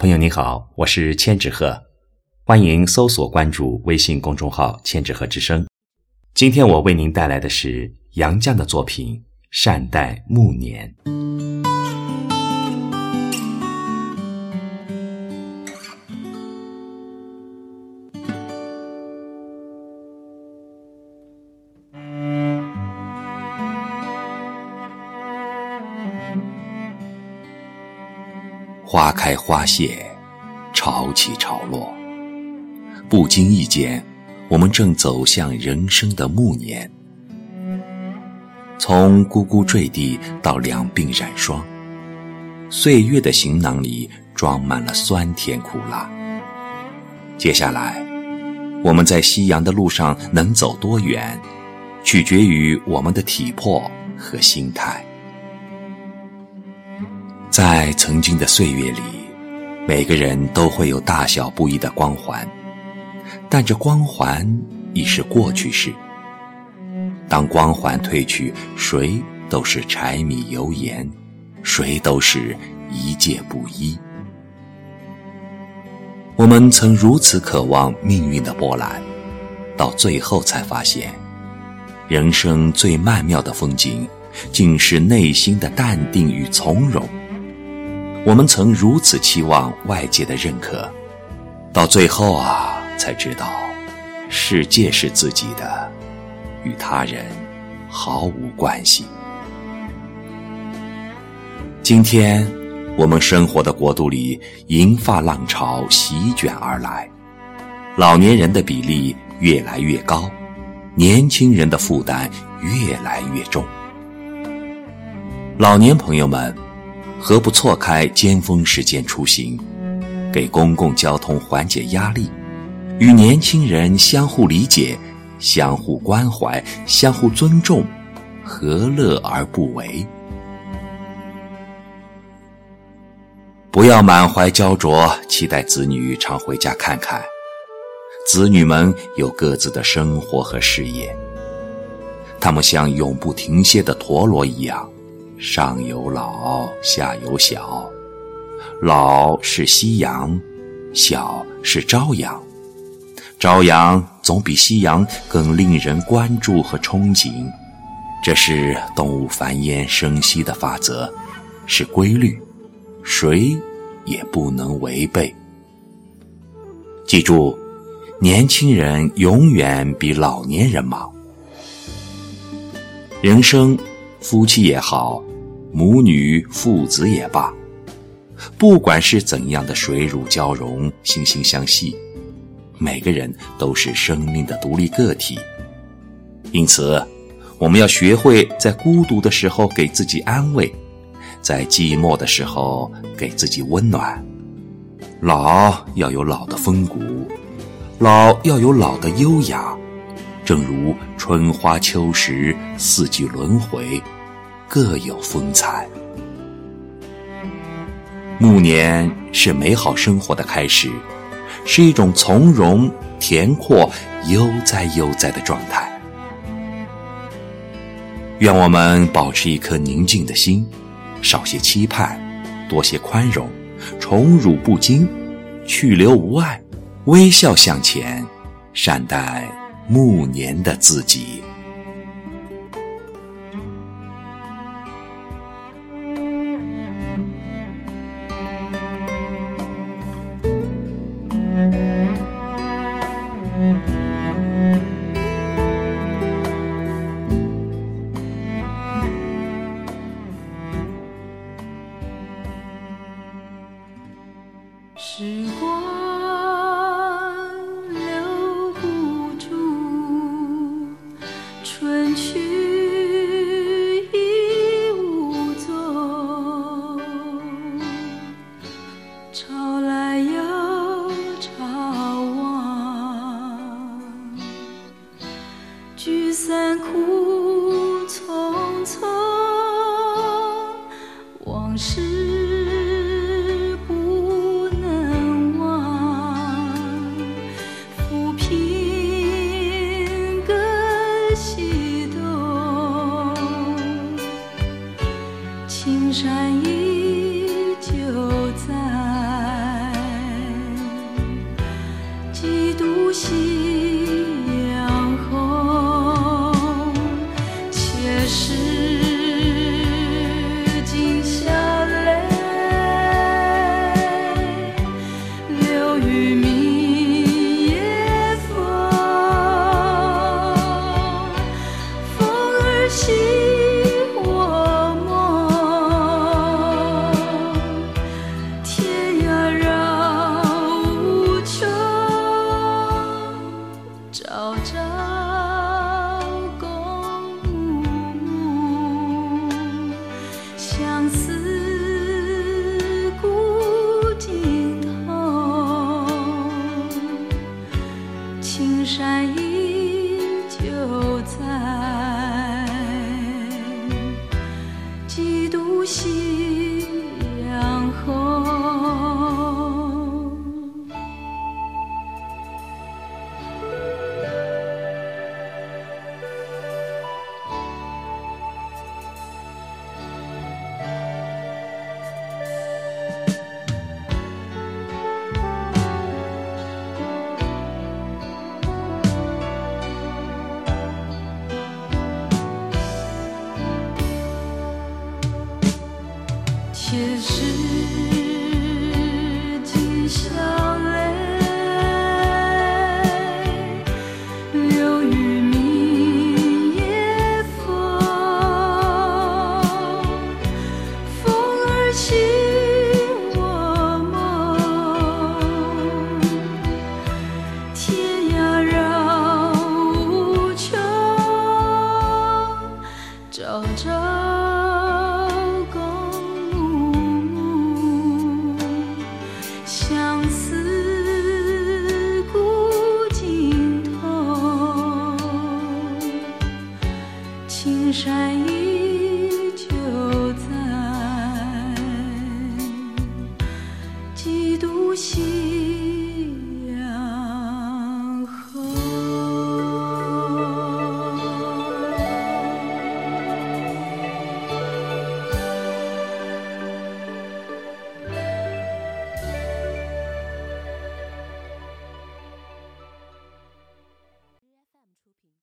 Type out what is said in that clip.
朋友你好，我是千纸鹤，欢迎搜索关注微信公众号“千纸鹤之声”。今天我为您带来的是杨绛的作品《善待暮年》。花开花谢，潮起潮落。不经意间，我们正走向人生的暮年。从呱呱坠地到两鬓染霜，岁月的行囊里装满了酸甜苦辣。接下来，我们在夕阳的路上能走多远，取决于我们的体魄和心态。在曾经的岁月里，每个人都会有大小不一的光环，但这光环已是过去式。当光环褪去，谁都是柴米油盐，谁都是一介布衣。我们曾如此渴望命运的波澜，到最后才发现，人生最曼妙的风景，竟是内心的淡定与从容。我们曾如此期望外界的认可，到最后啊，才知道，世界是自己的，与他人毫无关系。今天，我们生活的国度里，银发浪潮席卷而来，老年人的比例越来越高，年轻人的负担越来越重。老年朋友们。何不错开尖峰时间出行，给公共交通缓解压力，与年轻人相互理解、相互关怀、相互尊重，何乐而不为？不要满怀焦灼，期待子女常回家看看。子女们有各自的生活和事业，他们像永不停歇的陀螺一样。上有老，下有小，老是夕阳，小是朝阳。朝阳总比夕阳更令人关注和憧憬，这是动物繁衍生息的法则，是规律，谁也不能违背。记住，年轻人永远比老年人忙。人生，夫妻也好。母女父子也罢，不管是怎样的水乳交融、惺惺相惜，每个人都是生命的独立个体。因此，我们要学会在孤独的时候给自己安慰，在寂寞的时候给自己温暖。老要有老的风骨，老要有老的优雅，正如春花秋实，四季轮回。各有风采。暮年是美好生活的开始，是一种从容、恬阔、悠哉悠哉的状态。愿我们保持一颗宁静的心，少些期盼，多些宽容，宠辱不惊，去留无碍，微笑向前，善待暮年的自己。几度前世今宵泪流于明夜风，风儿袭我梦，天涯绕无穷，朝朝青山依旧在，几度夕